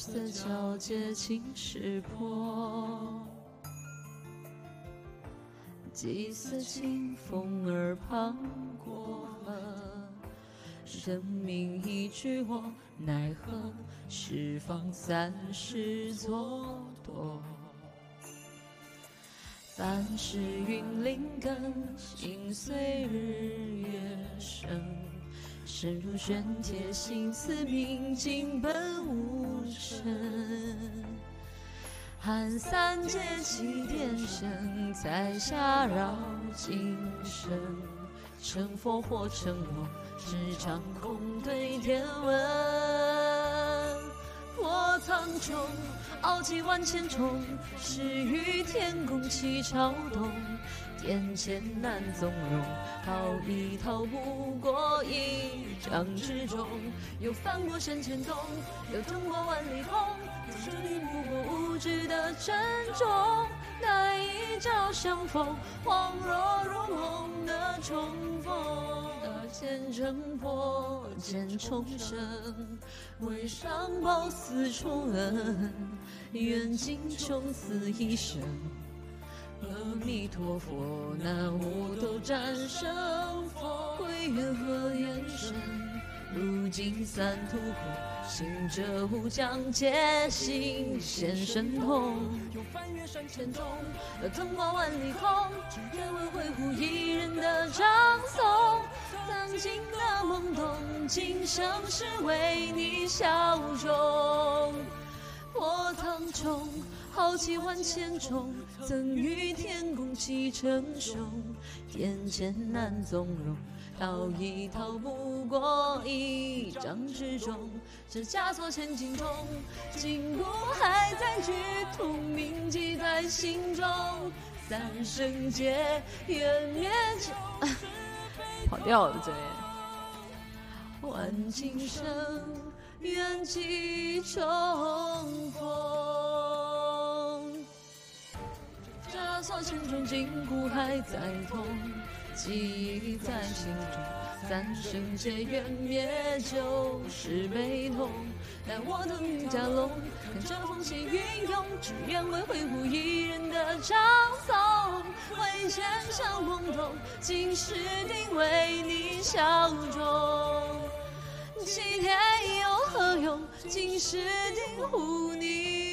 色交界青石坡。几丝清风耳旁过，生命一去我奈何？十方三世蹉跎。凡是云林根，心随日月升。深入玄铁，心思明镜本无身。寒三界起天声，在下绕今生，成佛或成魔，只掌空对天问。破苍穹，傲气万千重，始于天宫起朝东。殿前难纵容，逃一逃不过一掌之中。有翻过山千洞，有腾过万里空，生命不过无知的珍重。那一朝相逢，恍若如梦的重逢。大千城破，见重生，为上报四重恩，愿尽穷死一生。阿弥陀佛，南无斗战胜佛，归元和元神，如今三途苦，行者无疆皆心现神通。又翻越山千重，腾过万里空，只愿为护一人的唱诵。曾经懵懂，今生是为你效忠。破苍穹，豪气万千重，赠与天宫起承凶。殿前难纵容，逃一逃不过一掌之中。这枷锁千斤重，筋骨还在剧痛，铭记在心中。三生劫，缘灭，跑调了这。换今生，愿几重逢。枷锁千重，筋骨还在痛，记忆在心中。三生劫，缘灭就是悲痛。待我等云驾龙，看这风起云涌，只愿为挥护一人的唱诵。为千山轰动，今世定为你效忠。今世定护你。